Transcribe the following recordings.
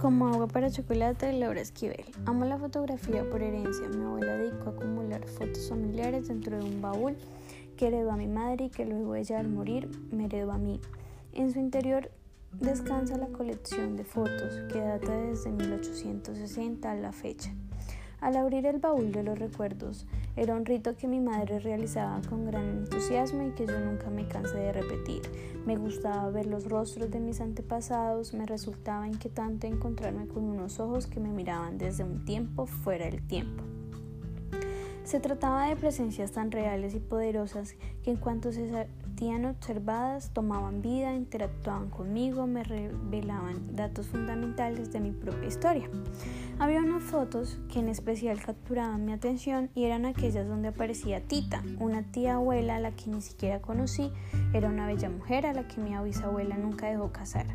Como agua para chocolate, Laura Esquivel. Amo la fotografía por herencia. Mi abuela dedicó a acumular fotos familiares dentro de un baúl que heredó a mi madre y que luego ella al morir me heredó a mí. En su interior descansa la colección de fotos que data desde 1860 a la fecha. Al abrir el baúl de los recuerdos, era un rito que mi madre realizaba con gran entusiasmo y que yo nunca me cansé de repetir. Me gustaba ver los rostros de mis antepasados, me resultaba inquietante encontrarme con unos ojos que me miraban desde un tiempo fuera del tiempo. Se trataba de presencias tan reales y poderosas que en cuanto se sentían observadas, tomaban vida, interactuaban conmigo, me revelaban datos fundamentales de mi propia historia. Había unas fotos que en especial capturaban mi atención y eran aquellas donde aparecía Tita, una tía abuela a la que ni siquiera conocí, era una bella mujer a la que mi bisabuela nunca dejó casar.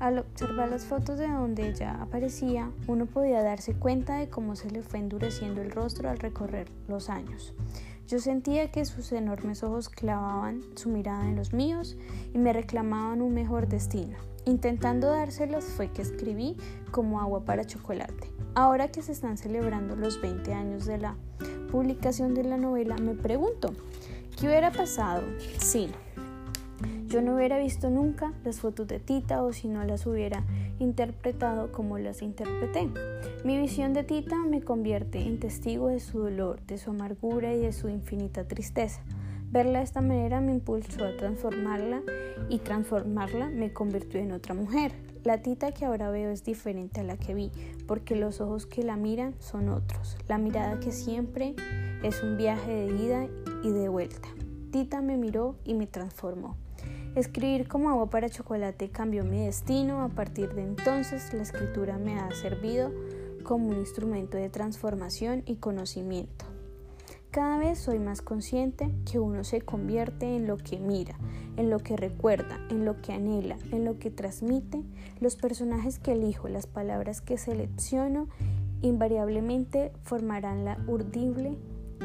Al observar las fotos de donde ella aparecía, uno podía darse cuenta de cómo se le fue endureciendo el rostro al recorrer los años. Yo sentía que sus enormes ojos clavaban su mirada en los míos y me reclamaban un mejor destino. Intentando dárselos fue que escribí como agua para chocolate. Ahora que se están celebrando los 20 años de la publicación de la novela, me pregunto, ¿qué hubiera pasado si yo no hubiera visto nunca las fotos de Tita o si no las hubiera interpretado como las interpreté. Mi visión de Tita me convierte en testigo de su dolor, de su amargura y de su infinita tristeza. Verla de esta manera me impulsó a transformarla y transformarla me convirtió en otra mujer. La Tita que ahora veo es diferente a la que vi, porque los ojos que la miran son otros. La mirada que siempre es un viaje de ida y de vuelta. Tita me miró y me transformó. Escribir como agua para chocolate cambió mi destino. A partir de entonces la escritura me ha servido como un instrumento de transformación y conocimiento. Cada vez soy más consciente que uno se convierte en lo que mira, en lo que recuerda, en lo que anhela, en lo que transmite. Los personajes que elijo, las palabras que selecciono, invariablemente formarán la urdible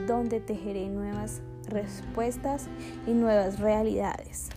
donde tejeré nuevas respuestas y nuevas realidades.